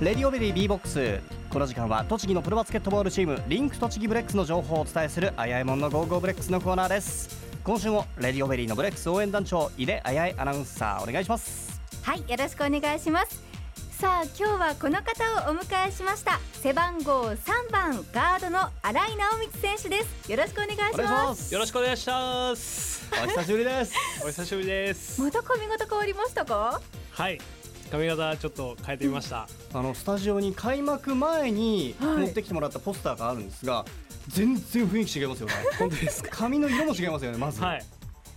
レディオベリー B ボックス。この時間は栃木のプロバスケットボールチームリンク栃木ブレックスの情報をお伝えするあやえもんの Go Go BREX のコーナーです。今週もレディオベリーのブレックス応援団長井出あやえアナウンサーお願いします。はいよろしくお願いします。さあ今日はこの方をお迎えしました。背番号3番ガードの荒井尚光選手です。よろしくお願いしお願いします。よろしくお願いします。お久しぶりです。お久しぶりです。また髪型変わりましたか？はい。髪型ちょっと変えてみました。あのスタジオに開幕前にはい持ってきてもらったポスターがあるんですが、全然雰囲気違いますよね 本当ですか？髪の色も違いますよねまず、はい。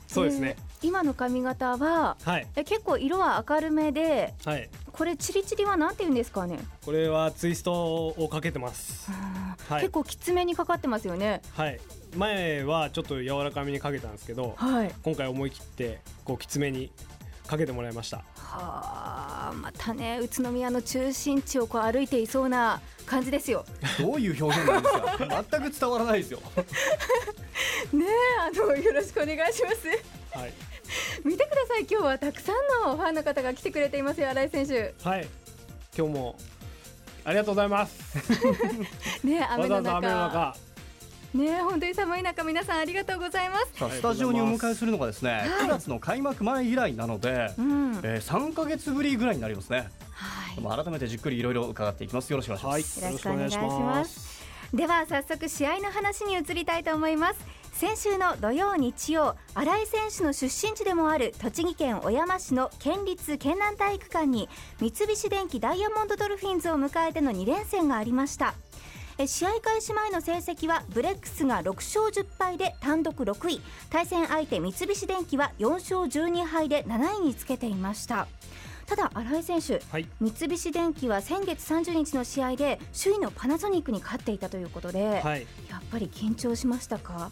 そうですね。えー今の髪型ははい。え結構色は明るめではい。これチリチリはなんて言うんですかね？これはツイストをかけてます。はい結構きつめにかかってますよねはい。前はちょっと柔らかめにかけたんですけど、はい今回思い切ってこうきつめにかけてもらいました。はあまたね宇都宮の中心地をこう歩いていそうな感じですよ どういう表現なんですか？全く伝わらないですよ ねえあのよろしくお願いしますはい。見てください今日はたくさんのファンの方が来てくれていますよ新井選手はい。今日もありがとうございます。ねえ雨のわざわざ雨の中中。ねえ本当に寒い中皆さんありがとうございます。スタジオにお迎えするのがですねい。9月の開幕前以来なので、うん。はいえー、3か月ぶりぐらいになりますね。よまあ改めてじっくりいろいろ伺っていきます。よろしくお願いします、はい。ろしくお願いします。では早速試合の話に移りたいと思います。先週の土曜日曜新井選手の出身地でもある栃木県小山市の県立県南体育館に三菱電機ダイヤモンドドルフィンズを迎えての2連戦がありましたえ試合開始前の成績はブレックスが6勝10敗で単独6位。対戦相手三菱電機は4勝12敗で7位につけていました。ただ新井選手はい。三菱電機は先月30日の試合で首位のパナソニックに勝っていたということで、はい。やっぱり緊張しましたか？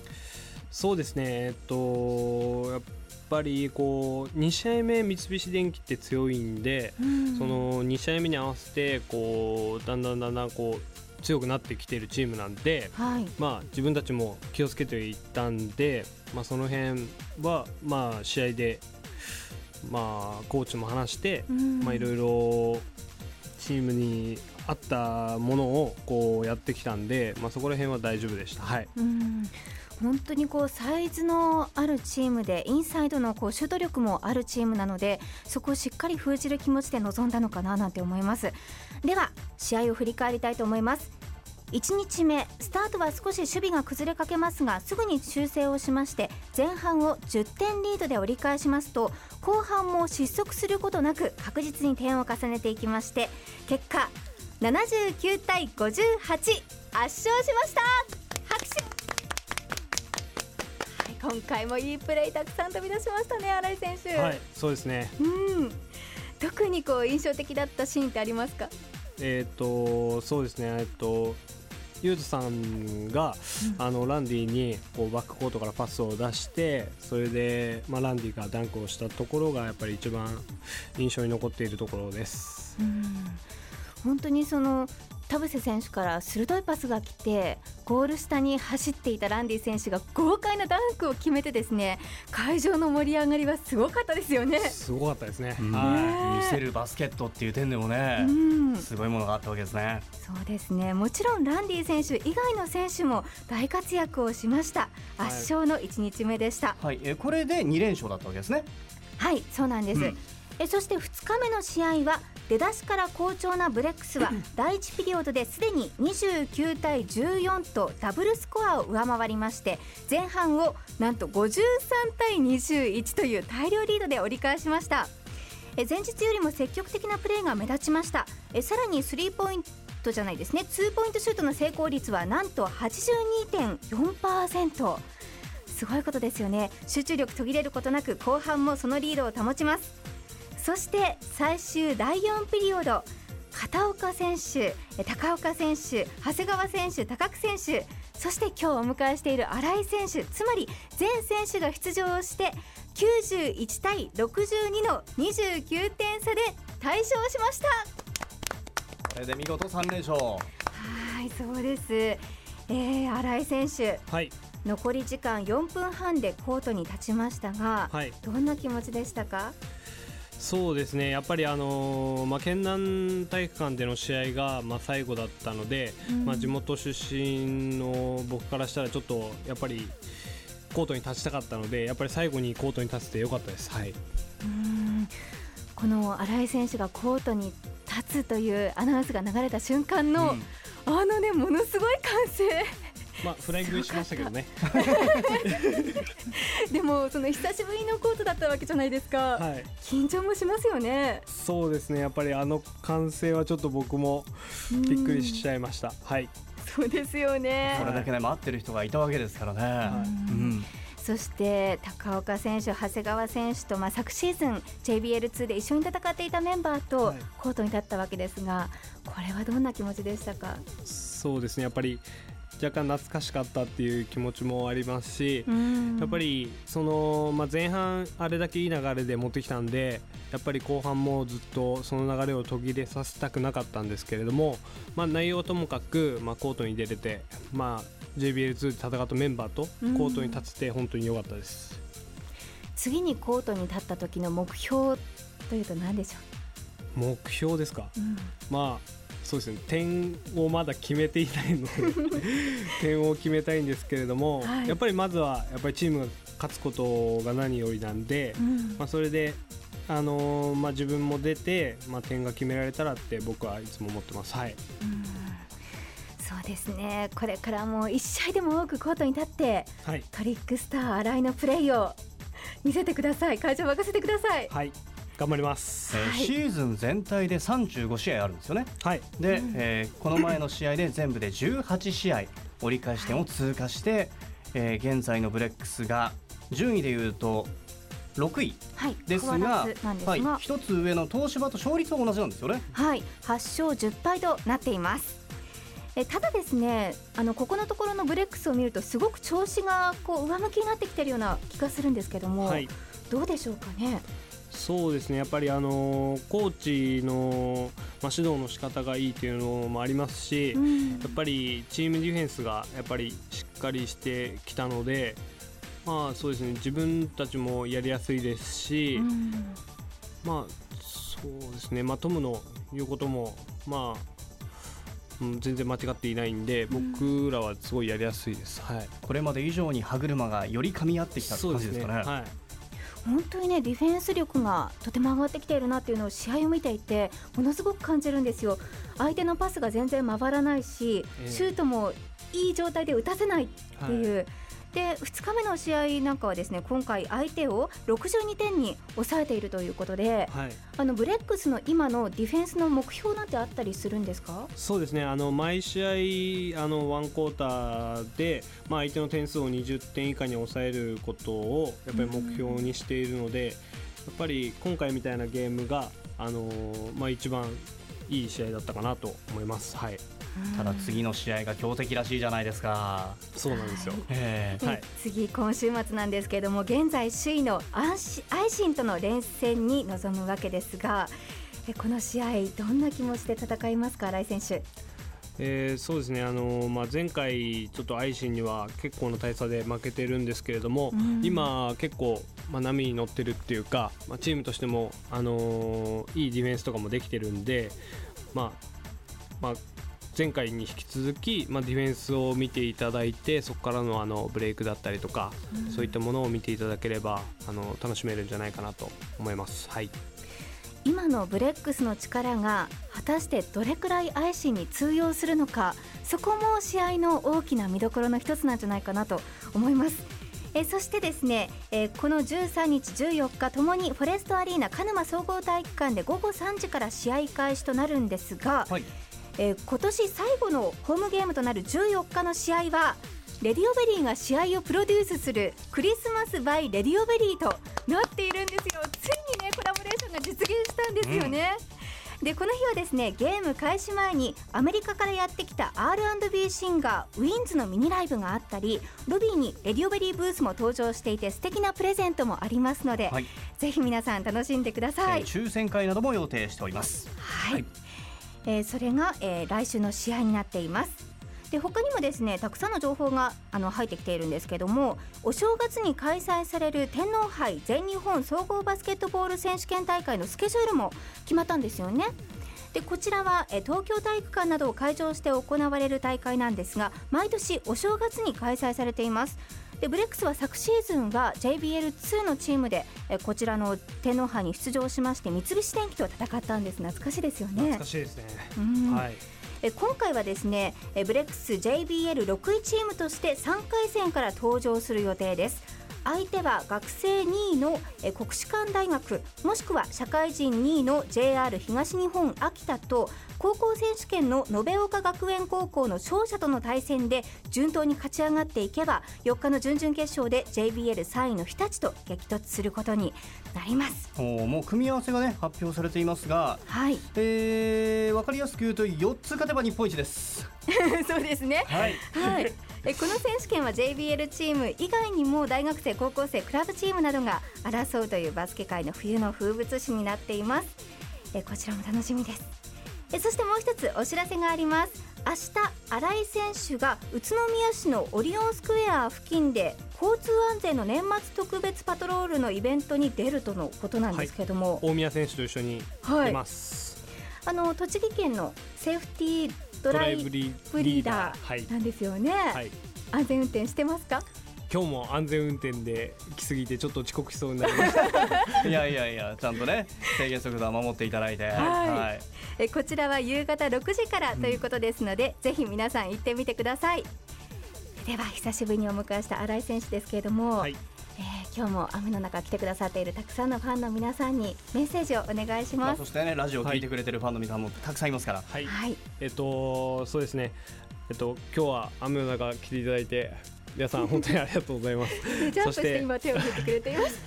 そうですね、えっと、やっぱりこう2試合目、三菱電機って強いんで、その2試合目に合わせてこうだんだんだんだんこう強くなってきているチームなんで、はい。まあ、自分たちも気をつけていったんで、まあ、その辺は、まあ、試合で、まあ、コーチも話して、まあ、いろいろチームに合ったものをこうやってきたんで、まあ、そこら辺は大丈夫でした。はい。うん本当にこうサイズのあるチームでインサイドのこうシュート力もあるチームなのでそこをしっかり封じる気持ちで臨んだのかななんて思います。では試合を振り返りたいと思います。1日目スタートは少し守備が崩れかけますがすぐに修正をしまして前半を10点リードで折り返しますと後半も失速することなく確実に点を重ねていきまして結果79対58圧勝しました。今回もいいプレーたくさん飛び出しましたね荒井選手、はい、そうですね。うん。特にこう印象的だったシーンってありますか？えっ、とそうですね。えっとユーズさんが、あのランディにこうバックコートからパスを出してそれで、まあ、ランディがダンクをしたところがやっぱり一番印象に残っているところです。うん。本当にその田臥選手から鋭いパスが来てゴール下に走っていたランディ選手が豪快なダンクを決めてですね会場の盛り上がりはすごかったですよね。すごかったですね。うん。は見せるバスケットっていう点でもね、うん、すごいものがあったわけですね。そうですね。もちろんランディ選手以外の選手も大活躍をしました。はい。圧勝の1日目でした。はい、えーこれで2連勝だったわけですね。はい、そうなんです、うん。えそして2日目の試合は出だしから好調なブレックスは 第1ピリオドですでに29対14とダブルスコアを上回りまして前半をなんと53対21という大量リードで折り返しました。え前日よりも積極的なプレーが目立ちました。えさらにスリーポイントじゃないですね。ツーポイントシュートの成功率はなんと82.4%すごいことですよね。集中力途切れることなく後半もそのリードを保ちますそして最終第4ピリオド片岡選手え高岡選手長谷川選手高久選手そして今日お迎えしている新井選手つまり全選手が出場をして91対62の29点差で大勝しました。これで見事3連勝。はいそうです、えー、新井選手はい。残り時間4分半でコートに立ちましたが、はい。どんな気持ちでしたか？そうですね。やっぱりあのーまあ県南体育館での試合がまあ最後だったので、うん。まあ地元出身の僕からしたらちょっとやっぱりコートに立ちたかったのでやっぱり最後にコートに立ててよかったです。はい。うん。この新井選手がコートに立つというアナウンスが流れた瞬間の、うん。あのねものすごい歓声まあフライングしましたけどね。でもその久しぶりのコートだったわけじゃないですか、はい。緊張もしますよね。そうですね。やっぱりあの歓声はちょっと僕もびっくりしちゃいました。はい。そうですよね。これだけね待ってる人がいたわけですからね、い。うん。そして高岡選手、長谷川選手と、まあ、昨シーズン JBL2 で一緒に戦っていたメンバーとはい。コートに立ったわけですが、これはどんな気持ちでしたか、そうですね。やっぱり若干懐かしかったっていう気持ちもありますし、やっぱりその、まあ、前半あれだけいい流れで持ってきたんでやっぱり後半もずっとその流れを途切れさせたくなかったんですけれども、まあ、内容ともかく、まあ、コートに出れて、まあ、JBL2 で戦ったメンバーとコートに立てて本当に良かったです。次にコートに立った時の目標というと何でしょ目標ですか、う、うん。まあそうですね。点をまだ決めていないので 点を決めたいんですけれども、はい。やっぱりまずはやっぱりチームが勝つことが何よりなんで、うん。まあ、それで、あのーまあ、自分も出て、まあ、点が決められたらって僕はいつも思ってます。はい、うん。そうですね。これからもう1試合でも多くコートに立ってはい。トリックスター新井のプレーを見せてください。会場を任せてください。はい、頑張ります。えーはいシーズン全体で35試合あるんですよねはい、で、うんえーこの前の試合で全部で18試合折り返し点を通過して、えー現在のブレックスが順位でいうと6位はいですがずなんですが、はい、一つ上の東芝と勝率は同じなんですよね。はい、8勝10敗となっています。えただですねあのここのところのブレックスを見るとすごく調子がこう上向きになってきてるような気がするんですけども、はい、どうでしょうかね？そうですね。やっぱり、あのーコーチの、まあ、指導の仕方がいいというのもありますし、うん。やっぱりチームディフェンスがやっぱりしっかりしてきたので、まあそうですね自分たちもやりやすいですし、うん。まあそうですね、まあ、トムの言うことも、まあうん、全然間違っていないんで、うん。僕らはすごいやりやすいです。はい、これまで以上に歯車がより噛み合ってきた感じですかね。はい、本当にねディフェンス力がとても上がってきているなっていうのを試合を見ていてものすごく感じるんですよ。相手のパスが全然回らないし、ええシュートもいい状態で打たせないっていう、で2日目の試合なんかはですね今回相手を62点に抑えているということではい、あのブレックスの今のディフェンスの目標なんてあったりするんですか？そうですね。あの毎試合あのワンクォーターで、まあ、相手の点数を20点以下に抑えることをやっぱり目標にしているので、やっぱり今回みたいなゲームが、あのーまあ、一番いい試合だったかなと思います。はい、ただ次の試合が強敵らしいじゃないですか。そうなんですよ。えではい。次今週末なんですけれども現在首位のアンシアイシンとの連戦に臨むわけですがえこの試合どんな気持ちで戦いますか新井選手。えーそうですね、あのーまあ、前回、ちょっとアイシンには結構な大差で負けてるんですけれども、うん。今、結構、まあ、波に乗ってるっていうか、まあ、チームとしても、あのーいいディフェンスとかもできてるんで、まあまあ、前回に引き続き、まあ、ディフェンスを見ていただいてそこからのあのブレイクだったりとか、そういったものを見ていただければあの楽しめるんじゃないかなと思います。はい今のブレックスの力が果たしてどれくらいアイシンに通用するのかそこも試合の大きな見どころの一つなんじゃないかなと思います。えーそしてですね、えーこの13日、14日ともにフォレストアリーナ鹿沼総合体育館で午後3時から試合開始となるんですが、はいえー今年最後のホームゲームとなる14日の試合はレディオベリーが試合をプロデュースする Christmas by レディオベリーとなっているんですよ。ついにねコラボレーションが実現したんですよね、でこの日はですねゲーム開始前にアメリカからやってきた R&B シンガーウィンズのミニライブがあったりロビーにレディオベリーブースも登場していて素敵なプレゼントもありますので、はい。ぜひ皆さん楽しんでください。えー、抽選会なども予定しております。はい、はいえーそれが、えー来週の試合になっていますで他にもですねたくさんの情報があの入ってきているんですけどもお正月に開催される天皇杯全日本総合バスケットボール選手権大会のスケジュールも決まったんですよね。でこちらはえ東京体育館などを会場して行われる大会なんですが毎年お正月に開催されていますでブレックスは昨シーズンは JBL2 のチームでえこちらの天皇杯に出場しまして三菱電機と戦ったんです。懐かしいですよね。懐かしいですね、うん。はい。え今回はですねえブレックス JBL6 位チームとして3回戦から登場する予定です相手は学生2位のえ国士舘大学もしくは社会人2位の JR 東日本秋田と高校選手権の延岡学園高校の勝者との対戦で順当に勝ち上がっていけば4日の準々決勝で JBL3 位の日立と激突することになります。おーもう組み合わせがね発表されていますが、はい、えー、分かりやすく言うと4つ勝てば日本一です。そうですねはい。はい、えこの選手権は JBL チーム以外にも大学生高校生クラブチームなどが争うというバスケ界の冬の風物詩になっています。えこちらも楽しみです。えそしてもう一つお知らせがあります。明日新井選手が宇都宮市のオリオンスクエア付近で交通安全の年末特別パトロールのイベントに出るとのことなんですけども、大宮選手と一緒にはい出ます、あの栃木県のセーフティードライブリリーダはい。ーなんですよね、はい。安全運転してますか？今日も安全運転で来すぎてちょっと遅刻しそうになりました。いやいやいや、ちゃんとね、制限速度は守っていただいて。はい。えこちらは夕方6時からということですので、ぜひ皆さん行ってみてください。では久しぶりにお迎えした新井選手ですけれども、はい。えー今日も雨の中来てくださっているたくさんのファンの皆さんにメッセージをお願いしまあ、ますそしてね、ラジオを聞いてくれてるファンの皆さんもたくさんいますから。はい、はい。えっとそうですね。えっと今日は雨の中来ていただいて皆さん本当にありがとうございます。ジャンプしそしてて今手を振ってくれています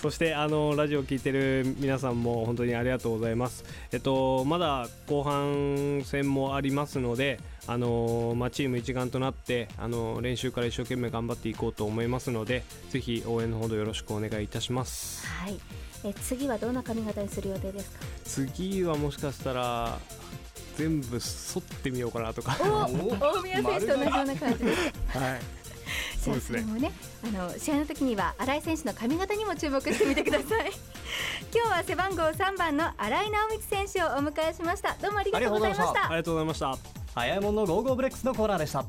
そしてあのラジオを聞いてる皆さんも本当にありがとうございます。えっとまだ後半戦もありますので、あのまあチーム一丸となってあの練習から一生懸命頑張っていこうと思いますので、ぜひ応援のほどよろしくお願いいたします。はいえ次はどんな髪型にする予定ですか？次はもしかしたら全部剃ってみようかなとか。おお大宮選手と同じような感じです はい。そうですね。もねあの試合の時には荒井選手の髪型にも注目してみてください。今日は背番号3番の荒井尚光選手をお迎えしました。どうもありがとうございました。ありがとうございました。あやえもんの Go Go BREX のコーナーでした。